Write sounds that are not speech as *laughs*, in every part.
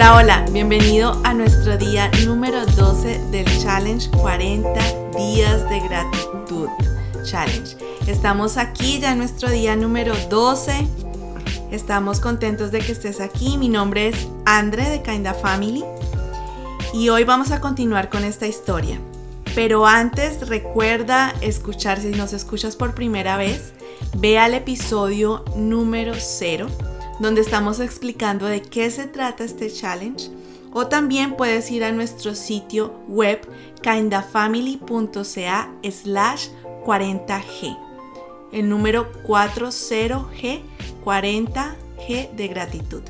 Hola, hola, bienvenido a nuestro día número 12 del Challenge 40 días de gratitud Challenge. Estamos aquí ya en nuestro día número 12. Estamos contentos de que estés aquí. Mi nombre es Andre de Kinda Family y hoy vamos a continuar con esta historia. Pero antes recuerda escuchar, si nos escuchas por primera vez, ve al episodio número 0 donde estamos explicando de qué se trata este challenge. O también puedes ir a nuestro sitio web kindafamily.ca slash 40g. El número 40g, 40g de gratitud.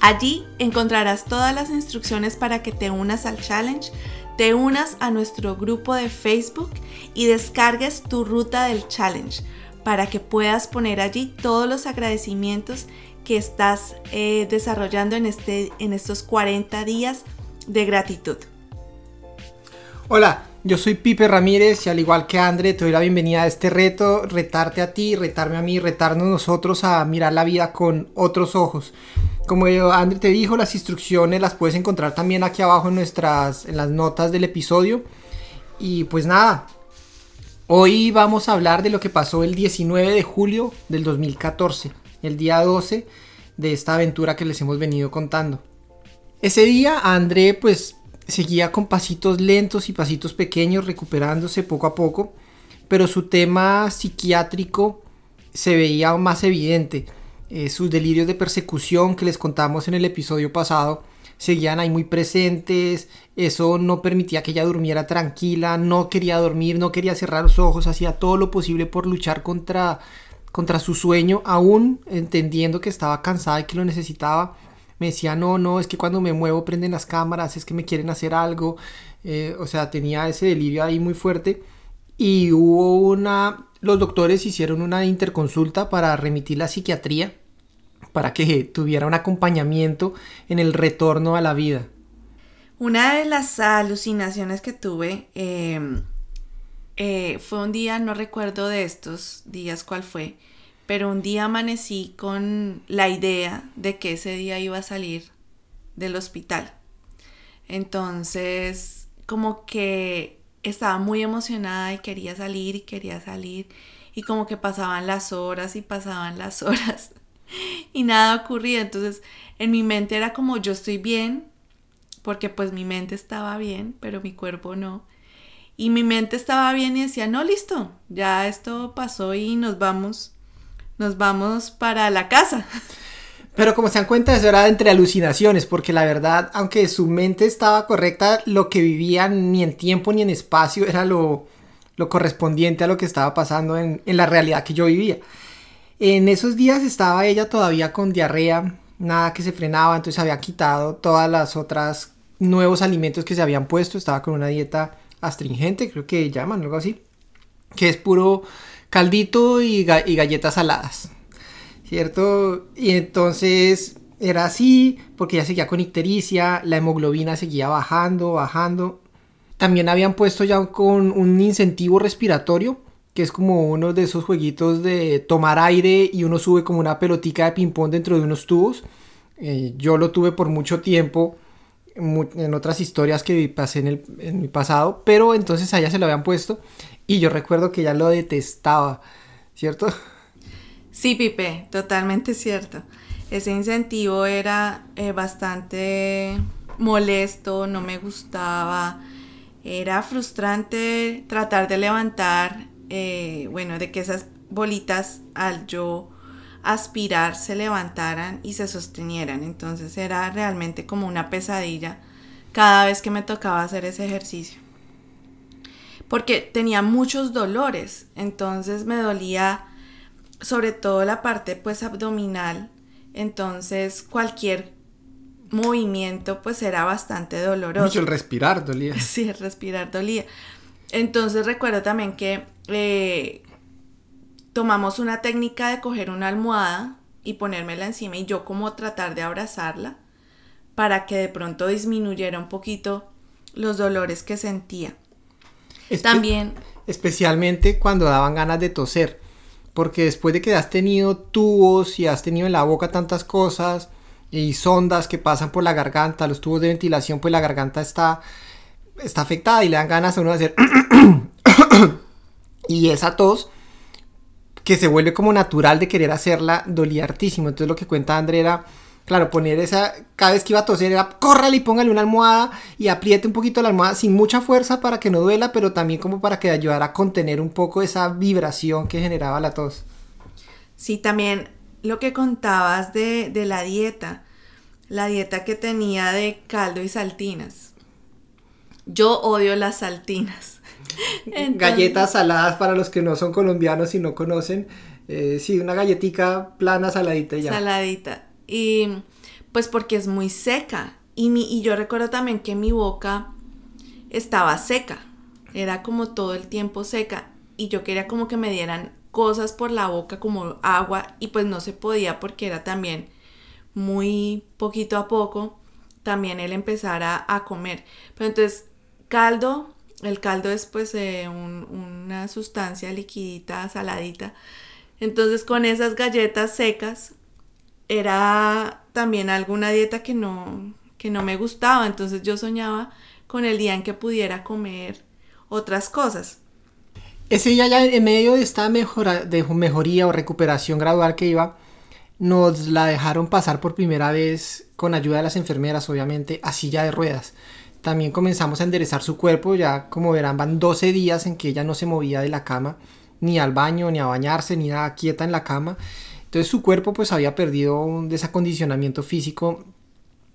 Allí encontrarás todas las instrucciones para que te unas al challenge, te unas a nuestro grupo de Facebook y descargues tu ruta del challenge para que puedas poner allí todos los agradecimientos que estás eh, desarrollando en, este, en estos 40 días de gratitud. Hola, yo soy Pipe Ramírez y al igual que André te doy la bienvenida a este reto, retarte a ti, retarme a mí, retarnos nosotros a mirar la vida con otros ojos. Como André te dijo, las instrucciones las puedes encontrar también aquí abajo en, nuestras, en las notas del episodio. Y pues nada, Hoy vamos a hablar de lo que pasó el 19 de julio del 2014, el día 12 de esta aventura que les hemos venido contando. Ese día André pues seguía con pasitos lentos y pasitos pequeños recuperándose poco a poco, pero su tema psiquiátrico se veía más evidente. Eh, sus delirios de persecución que les contamos en el episodio pasado seguían ahí muy presentes, eso no permitía que ella durmiera tranquila, no quería dormir, no quería cerrar los ojos, hacía todo lo posible por luchar contra, contra su sueño, aún entendiendo que estaba cansada y que lo necesitaba. Me decía, no, no, es que cuando me muevo prenden las cámaras, es que me quieren hacer algo. Eh, o sea, tenía ese delirio ahí muy fuerte. Y hubo una, los doctores hicieron una interconsulta para remitir la psiquiatría para que tuviera un acompañamiento en el retorno a la vida. Una de las alucinaciones que tuve em, eh, fue un día, no recuerdo de estos días cuál fue, pero un día amanecí con la idea de que ese día iba a salir del hospital. Entonces, como que estaba muy emocionada y quería salir y quería salir y como que pasaban las horas y pasaban las *laughs* horas y nada ocurría. Entonces en mi mente era como yo estoy bien, porque pues mi mente estaba bien, pero mi cuerpo no. Y mi mente estaba bien y decía, no, listo, ya esto pasó y nos vamos, nos vamos para la casa. *laughs* Pero como se dan cuenta, eso era entre alucinaciones, porque la verdad, aunque su mente estaba correcta, lo que vivía ni en tiempo ni en espacio era lo, lo correspondiente a lo que estaba pasando en, en la realidad que yo vivía. En esos días estaba ella todavía con diarrea, nada que se frenaba, entonces había quitado todas las otras nuevos alimentos que se habían puesto, estaba con una dieta astringente, creo que llaman algo así, que es puro caldito y, galletas saladas, ¿cierto? Y entonces era así, porque ya seguía con ictericia, la hemoglobina seguía bajando, bajando. También habían puesto ya con un incentivo respiratorio que es como uno de esos jueguitos de tomar aire y uno sube como una pelotica de ping-pong dentro de unos tubos. Eh, yo lo tuve por mucho tiempo en otras historias que pasé en, el, en mi pasado, pero entonces allá se lo habían puesto y yo recuerdo que ya lo detestaba, ¿cierto? Sí, Pipe, totalmente cierto. Ese incentivo era eh, bastante molesto, no me gustaba, era frustrante tratar de levantar eh, bueno, de que esas bolitas al yo aspirar se levantaran y se sostenieran. Entonces era realmente como una pesadilla cada vez que me tocaba hacer ese ejercicio. Porque tenía muchos dolores, entonces me dolía sobre todo la parte pues abdominal, entonces cualquier movimiento pues era bastante doloroso. Mucho el respirar dolía. *laughs* Sí, el respirar dolía. Entonces recuerdo también que eh, tomamos una técnica de coger una almohada y ponérmela encima y yo como tratar de abrazarla para que de pronto disminuyera un poquito los dolores que sentía. También... Especialmente cuando daban ganas de toser, porque después de que has tenido tubos y has tenido en la boca tantas cosas, y sondas que pasan por la garganta, los tubos de ventilación, pues la garganta está, está afectada y le dan ganas a uno de hacer... *coughs* y esa tos que se vuelve como natural de querer hacerla dolía hartísimo. Entonces lo que cuenta André era, claro, poner esa, cada vez que iba a toser era, córrale y póngale una almohada y apriete un poquito la almohada sin mucha fuerza para que no duela, pero también como para que ayudara a contener un poco esa vibración que generaba la tos. Sí, también lo que contabas de, de la dieta, la dieta que tenía de caldo y saltinas. Yo odio las saltinas. *laughs* Galletas saladas para los que no son colombianos y no conocen. Eh, sí, una galletica plana, saladita ya. Saladita. Y pues porque es muy seca. Y, mi, y yo recuerdo también que mi boca estaba seca. Era como todo el tiempo seca. Y yo quería como que me dieran cosas por la boca como agua. Y pues no se podía porque era también muy poquito a poco. También él empezara a comer. Pero entonces, caldo el caldo es pues eh, una sustancia liquidita, saladita. Entonces con esas galletas secas era también alguna dieta que no, que no me gustaba. Entonces yo soñaba con el día en que pudiera comer otras cosas. Ese día ya en medio de esta mejora, de mejoría o recuperación gradual que iba, nos la dejaron pasar por primera vez con ayuda de las enfermeras, obviamente, a silla de ruedas. También comenzamos a enderezar su cuerpo, ya como verán van 12 días en que ella no se movía de la cama, ni al baño, ni a bañarse, ni nada quieta en la cama. Entonces su cuerpo pues había perdido un desacondicionamiento físico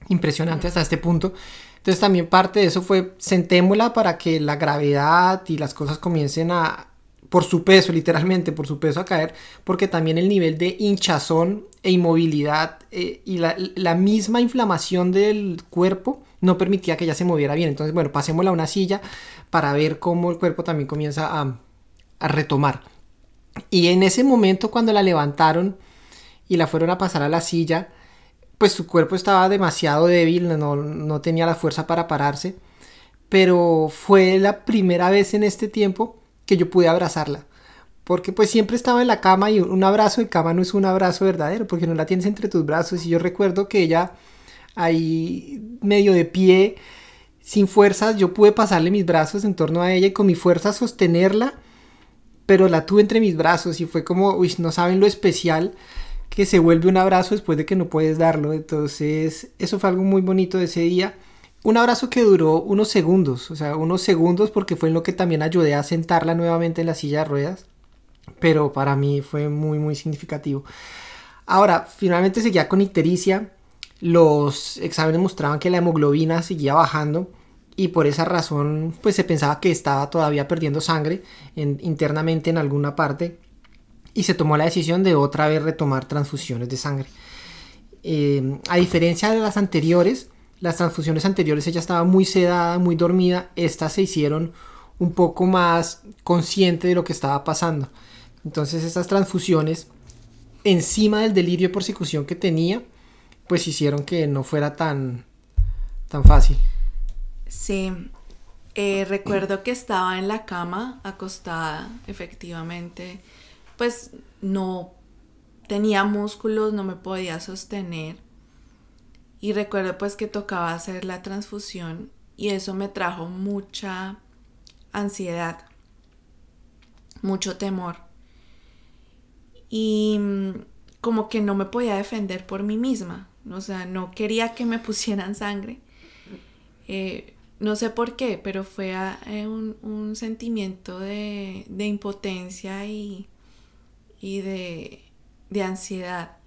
impresionante hasta este punto. Entonces también parte de eso fue sentémosla para que la gravedad y las cosas comiencen a, por su peso, literalmente, por su peso a caer, porque también el nivel de hinchazón e inmovilidad eh, y la, la, misma inflamación del cuerpo no permitía que ella se moviera bien. Entonces, bueno, pasémosla a una silla para ver cómo el cuerpo también comienza a, retomar. Y en ese momento cuando la levantaron y la fueron a pasar a la silla, pues su cuerpo estaba demasiado débil, no, no tenía la fuerza para pararse. Pero fue la primera vez en este tiempo que yo pude abrazarla. Porque pues siempre estaba en la cama y un abrazo de cama no es un abrazo verdadero, porque no la tienes entre tus brazos. Y yo recuerdo que ella ahí medio de pie, sin fuerzas, yo pude pasarle mis brazos en torno a ella y con mi fuerza sostenerla, pero la tuve entre mis brazos y fue como, uy, no saben lo especial que se vuelve un abrazo después de que no puedes darlo. Entonces, eso fue algo muy bonito de ese día. Un abrazo que duró unos segundos, o sea, unos segundos porque fue en lo que también ayudé a sentarla nuevamente en la silla de ruedas, pero para mí fue muy, muy significativo. Ahora, finalmente seguía con ictericia, los exámenes mostraban que la hemoglobina seguía bajando y por esa razón pues se pensaba que estaba todavía perdiendo sangre internamente en alguna parte y se tomó la decisión de otra vez retomar transfusiones de sangre. Eh, a diferencia de las anteriores, las transfusiones anteriores ella estaba muy sedada, muy dormida, estas se hicieron un poco más consciente de lo que estaba pasando. Entonces estas transfusiones, encima del delirio de persecución que tenía, pues hicieron que no fuera tan, tan fácil. Sí, eh, recuerdo que estaba en la cama, acostada, efectivamente, pues no tenía músculos, no me podía sostener. Y recuerdo pues que tocaba hacer la transfusión y eso me trajo mucha ansiedad, mucho temor. Y mm, como que no me podía defender por mí misma. O sea, no quería que me *laughs* pusieran sangre. Eh, no sé por qué, pero fue eh, un, sentimiento de, impotencia y, de, ansiedad,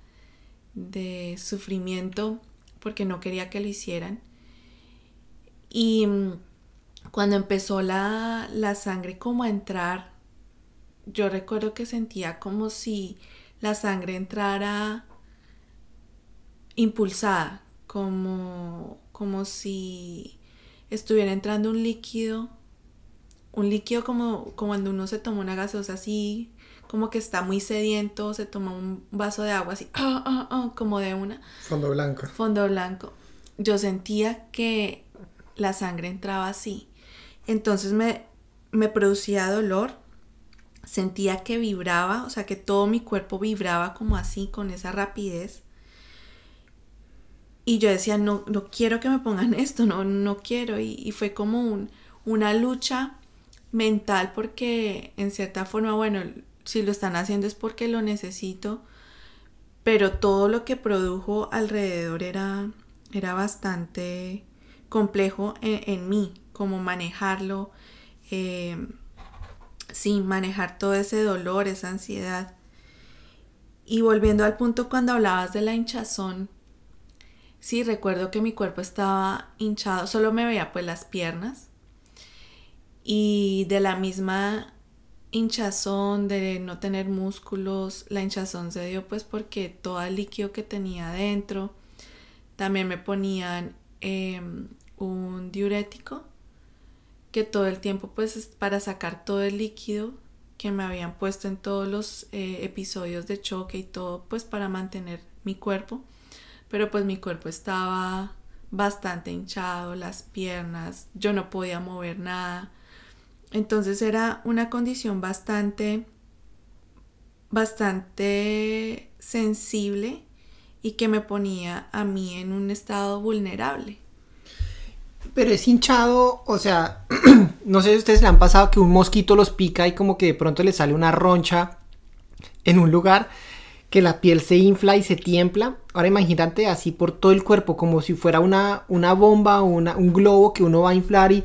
de sufrimiento, porque no quería que lo hicieran. Y mm, cuando empezó la, la sangre como a entrar, yo recuerdo que sentía como si la sangre entrara impulsada, como, como si estuviera entrando un líquido, un líquido como, como cuando uno se toma una gaseosa así, como que está muy sediento, se toma un vaso de agua así, ah, ah, ah, como de una. Fondo blanco. Fondo blanco. Yo sentía que la sangre entraba así. Entonces me, me producía dolor, sentía que vibraba, o sea que todo mi cuerpo vibraba como así, con esa rapidez y yo decía, no, no quiero que me pongan *laughs* esto, no, no quiero. Y, fue como un, una lucha mental porque en cierta forma, bueno, si lo están haciendo es porque lo necesito, pero todo lo que produjo alrededor era, era bastante complejo en, mí, como manejarlo, eh, sí, manejar todo ese dolor, esa ansiedad. Y volviendo al punto cuando hablabas de la hinchazón, sí, recuerdo que mi cuerpo estaba hinchado, solo me veía pues las piernas. Y de la misma hinchazón, de no tener músculos, la hinchazón se dio pues porque todo el líquido que tenía adentro, también me ponían em, un diurético que todo el tiempo pues para sacar todo el líquido que me habían puesto en todos los eh, episodios de choque y todo pues para mantener mi cuerpo pero pues mi cuerpo estaba bastante hinchado, las piernas, yo no podía mover nada. Entonces era una condición bastante, bastante sensible y que me ponía a mí en un estado vulnerable. Pero es hinchado, o sea, *clears throat* no sé si ustedes le han pasado que un mosquito los pica y como que de pronto le sale una roncha en un lugar que la piel se infla y se tiembla. Ahora imagínate así por todo el cuerpo, como si fuera una, una bomba o una, un globo que uno va a inflar y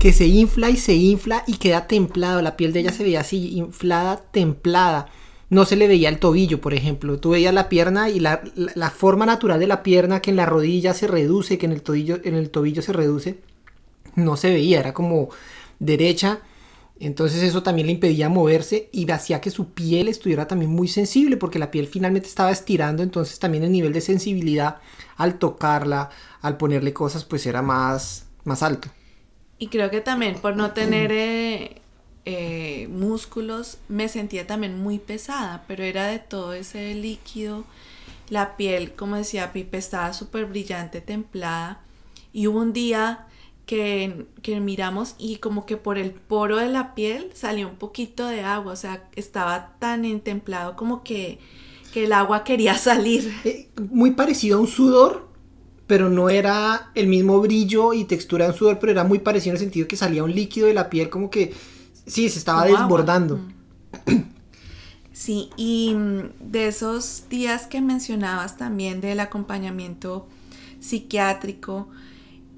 que se infla y se infla y queda templado. La piel de ella se veía así, inflada, templada. No se le veía el tobillo, por ejemplo. Tú veías la pierna y la, la, forma natural de la pierna, que en la rodilla se reduce, que en el tobillo, en el tobillo se reduce, no se veía. Era como derecha entonces eso también le impedía moverse y hacía que su piel estuviera también muy sensible porque la piel finalmente estaba estirando, entonces también el nivel de sensibilidad al tocarla, al ponerle cosas, pues era más, más alto. Y creo que también por no tener eh, eh, músculos me sentía también muy pesada, pero era de todo ese líquido. La piel, como decía Pipe, estaba súper brillante, templada. Y hubo un día que, miramos y como que por el poro de la piel salió un poquito de agua, o sea, estaba tan entemplado como que, el agua quería salir. Eh, muy parecido a un sudor, pero no era el mismo brillo y textura de un sudor, pero era muy parecido en el sentido que salía un líquido de la piel como que, sí, se estaba desbordando. Mm. Sí, y mm, de esos días que mencionabas también del acompañamiento psiquiátrico,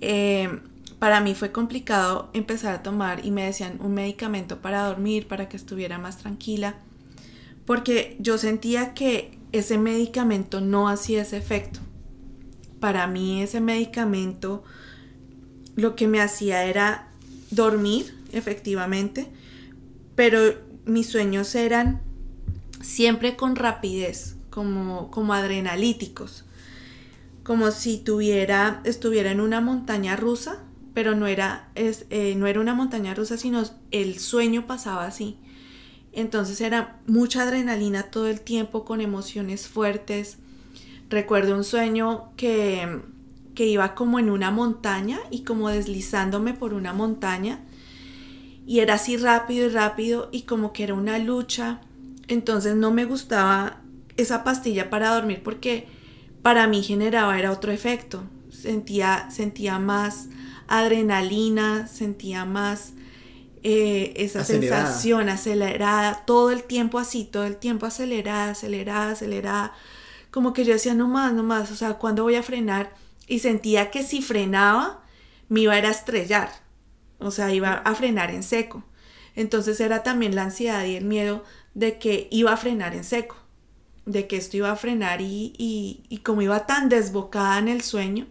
eh, para mí fue complicado empezar a tomar y me decían un medicamento para dormir, para que estuviera más tranquila, porque yo sentía que ese medicamento no hacía ese efecto. Para mí ese medicamento lo que me hacía era dormir, efectivamente, pero mis sueños eran siempre con rapidez, como, como adrenalíticos, como si tuviera, estuviera en una montaña rusa pero no era, es, eh, no era una montaña rusa, sino el sueño pasaba así. Entonces era mucha adrenalina todo el tiempo con emociones fuertes. Recuerdo un sueño que, que iba como en una montaña y como deslizándome por una montaña. Y era así rápido y rápido y como que era una lucha. Entonces no me gustaba esa pastilla para dormir porque para mí generaba era otro efecto. Sentía, sentía más adrenalina, sentía más eh, esa sensación acelerada, todo el tiempo así, todo el tiempo acelerada, acelerada, acelerada. Como que yo decía, no más, no más, o sea, ¿cuándo voy a frenar? Y sentía que si frenaba, me iba a, ir a estrellar, o sea, iba a frenar en seco. Entonces era también la ansiedad y el miedo de que iba a frenar en seco, de que esto iba a frenar y, y, y como iba tan desbocada en el sueño,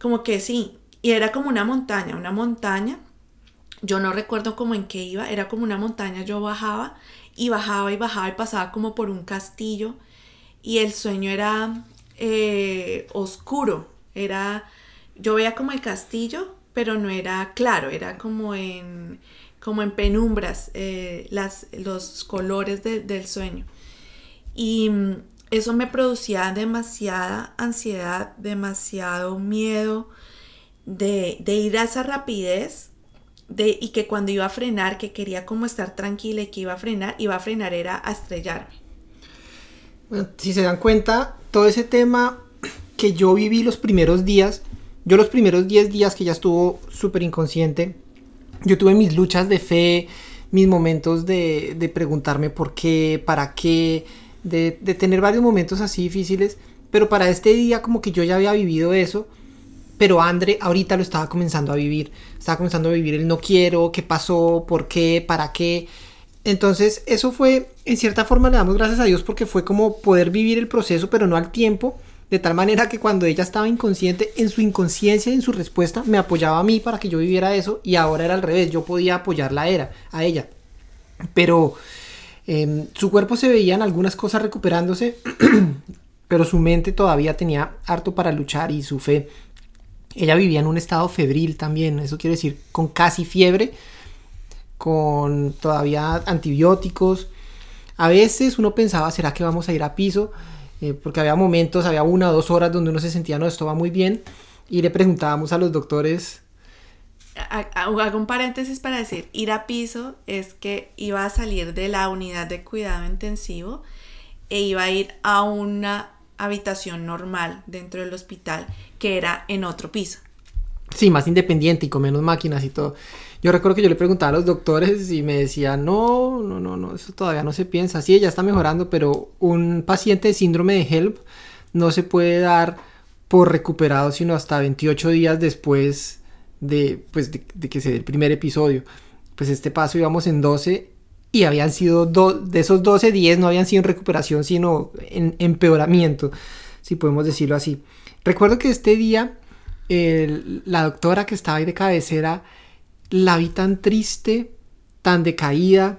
como que sí, y era como una montaña, una montaña. Yo no recuerdo cómo en qué iba, era como una montaña, yo bajaba y bajaba y bajaba y pasaba como por un castillo y el sueño era eh, oscuro, era, yo veía como el castillo, pero no era claro, era como en, como en penumbras eh, las, los colores del sueño. Y mm, eso me producía demasiada ansiedad, demasiado miedo, de, ir a esa rapidez de, y que cuando iba a frenar, que quería como estar tranquila y que iba a frenar, iba a frenar era a estrellarme. si se dan cuenta, todo ese tema que yo viví los primeros días, yo los primeros 10 días que ya estuvo súper inconsciente, yo tuve mis luchas de fe, mis momentos de, de preguntarme por qué, para qué, de, de, tener varios momentos así difíciles, pero para este día como que yo ya había vivido eso, pero André ahorita lo estaba comenzando a vivir, estaba comenzando a vivir el no quiero, qué pasó, por qué, para qué. Entonces eso fue, en cierta forma le damos gracias a Dios porque fue como poder vivir el proceso, pero no al tiempo, de tal manera que cuando ella estaba inconsciente, en su inconsciencia, en su respuesta, me apoyaba a mí para que yo viviera eso y ahora era al revés, yo podía apoyarla a, era, a ella. Pero eh, su cuerpo se veían algunas cosas recuperándose, *clears throat* pero su mente todavía tenía harto para luchar y su fe. Ella vivía en un estado febril también, eso quiere decir con casi fiebre, con todavía antibióticos. A veces uno pensaba, ¿será que vamos a ir a piso? Eh, porque había momentos, había una o dos horas donde uno se sentía, no, esto va muy bien, y le preguntábamos a los doctores. Hago un paréntesis para decir, ir a piso es que iba a salir de la unidad de cuidado intensivo e iba a ir a una habitación normal dentro del hospital que era en otro piso. Sí, más independiente y con menos máquinas y todo. Yo recuerdo que yo le preguntaba a los doctores y me decían, no, no, no, no, eso todavía no se piensa. Sí, ella está mejorando, pero un paciente de síndrome de HELP no se puede dar por recuperado sino hasta 28 días después de, pues, de, que se dé el primer episodio. Pues este paso íbamos en 12 y habían sido de esos 12, 10 no habían sido en recuperación, sino en empeoramiento, si podemos decirlo así. Recuerdo que este día la doctora que estaba ahí de cabecera la vi tan triste, tan decaída,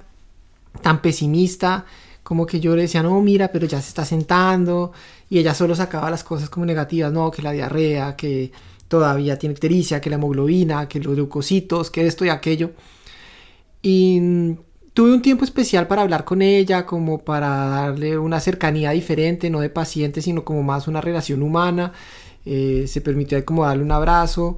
tan pesimista, como que yo le decía, no, mira, pero ya se está sentando, y ella solo sacaba las cosas como negativas, no, que la diarrea, que todavía tiene ictericia, que la hemoglobina, que los leucocitos, que esto y aquello. Y tuve un tiempo especial para hablar con ella, como para darle una cercanía diferente, no de paciente, sino como más una relación humana. Eh, se permitió como darle un abrazo.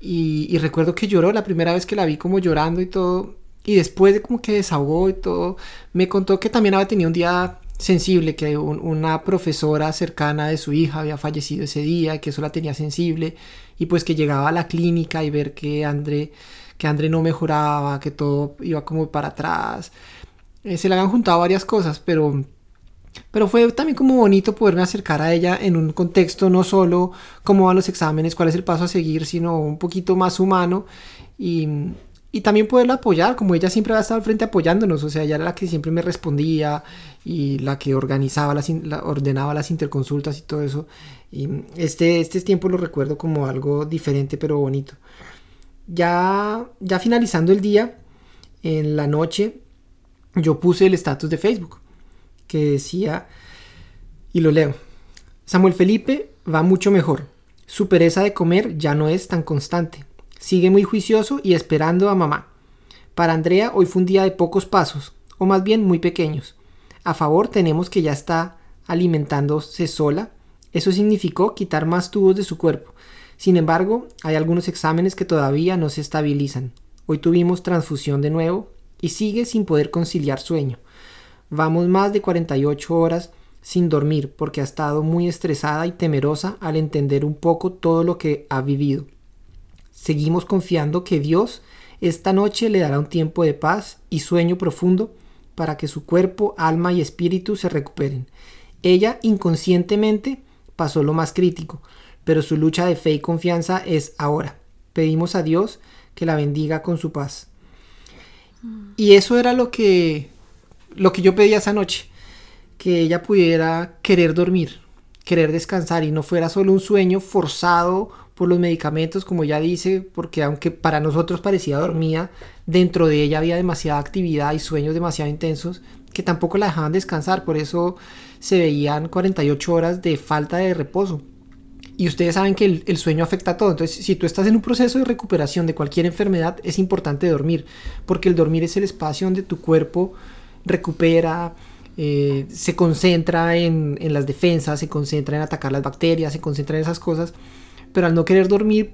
Y, recuerdo que lloró la primera vez que la vi como llorando y todo. Y después de como que desahogó y todo, me contó que también había tenido un día sensible, que una profesora cercana de su hija había fallecido ese día que eso la tenía sensible. Y pues que llegaba a la clínica y ver que André que André no mejoraba, que todo iba como para atrás. Eh, se le habían juntado varias cosas, pero, pero fue también como bonito poderme acercar a ella en un contexto no solo cómo van los exámenes, cuál es el paso a seguir, sino un poquito más humano y, y también poderla apoyar, como ella siempre había estado al frente apoyándonos, o sea, ella era la que siempre me respondía y la que organizaba, las, ordenaba las interconsultas y todo eso. Y este, este tiempo lo recuerdo como algo diferente pero bonito. Ya, ya finalizando el día, en la noche, yo puse el estatus de Facebook que decía, y lo leo, Samuel Felipe va mucho mejor. Su pereza de comer ya no es tan constante. Sigue muy juicioso y esperando a mamá. Para Andrea hoy fue un día de pocos pasos, o más bien muy pequeños. A favor tenemos que ya está alimentándose sola. Eso significó quitar más tubos de su cuerpo. Sin embargo, hay algunos exámenes que todavía no se estabilizan. Hoy tuvimos transfusión de nuevo y sigue sin poder conciliar sueño. Vamos más de 48 horas sin dormir porque ha estado muy estresada y temerosa al entender un poco todo lo que ha vivido. Seguimos confiando que Dios esta noche le dará un tiempo de paz y sueño profundo para que su cuerpo, alma y espíritu se recuperen. Ella inconscientemente pasó lo más crítico, pero su lucha de fe y confianza es ahora. Pedimos a Dios que la bendiga con su paz. Y eso era lo que lo que yo pedía esa noche, que ella pudiera querer dormir, querer descansar y no fuera solo un sueño forzado por los medicamentos, como ella dice, porque aunque para nosotros parecía dormida, dentro de ella había demasiada actividad y sueños demasiado intensos que tampoco la dejaban descansar, por eso se veían 48 horas de falta de reposo. Y ustedes saben que el, sueño afecta a todo. Entonces, si tú estás en un proceso de recuperación de cualquier enfermedad, es importante dormir, porque el dormir es el espacio donde tu cuerpo recupera, eh, se concentra en, las defensas, se concentra en atacar las bacterias, se concentra en esas cosas. Pero al no querer dormir,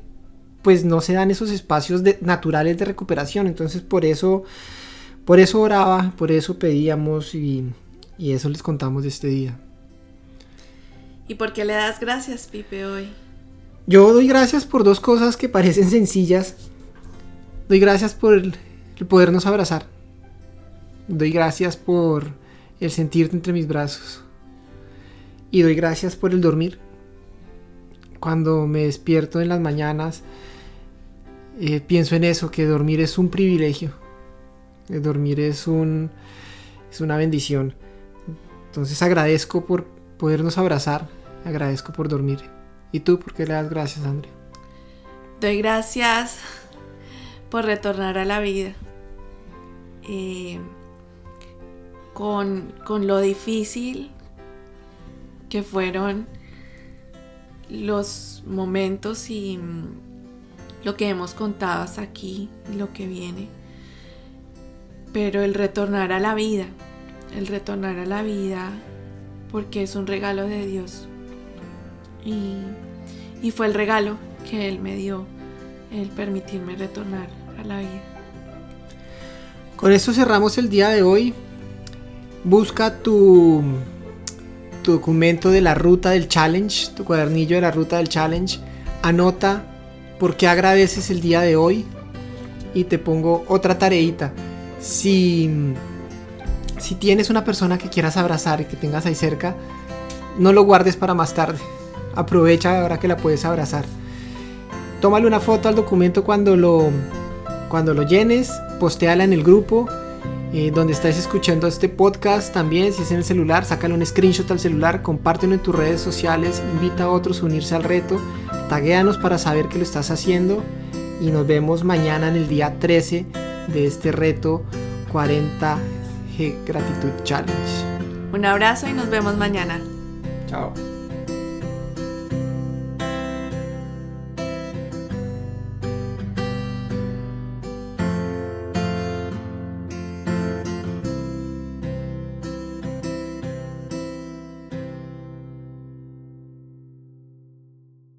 pues no se dan esos espacios naturales de recuperación. Entonces, por eso, por eso oraba, por eso pedíamos y, y eso les contamos de este día. ¿Y por qué le das gracias, Pipe, hoy? Yo doy gracias por dos cosas que parecen sencillas. Doy gracias por el, podernos abrazar. Doy gracias por el sentirte entre mis brazos. Y doy gracias por el dormir. Cuando me despierto en las mañanas, eh, pienso en eso, que dormir es un privilegio. Que dormir es, un, es una bendición. Entonces agradezco por podernos abrazar. Agradezco por dormir. ¿Y tú por qué le das gracias, André? Doy gracias por retornar a la vida. Eh, con, con lo difícil que fueron los momentos y mm, lo que hemos contado hasta aquí y lo que viene. Pero el retornar a la vida, el retornar a la vida porque es un regalo de Dios. Y, y fue el regalo que Él me dio, el permitirme retornar a la vida. Con esto cerramos el día de hoy. Busca tu, tu documento de la ruta del challenge, tu cuadernillo de la ruta del challenge. Anota por qué agradeces el día de hoy. Y te pongo otra tareita. Si, si tienes una persona que quieras abrazar y que tengas ahí cerca, no lo guardes para más tarde. Aprovecha ahora que la puedes abrazar. Tómale una foto al documento cuando lo, cuando lo llenes, postéala en el grupo eh, donde estáis escuchando este podcast también, si es en el celular, sácale un screenshot al celular, compártelo en tus redes sociales, invita a otros a unirse al reto, taguéanos para saber que lo estás haciendo y nos vemos mañana en el día 13 de este reto 40G Gratitud Challenge. Un abrazo y nos vemos mañana. Chao.